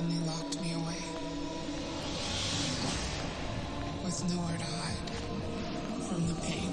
They locked me away. With nowhere to hide from the pain.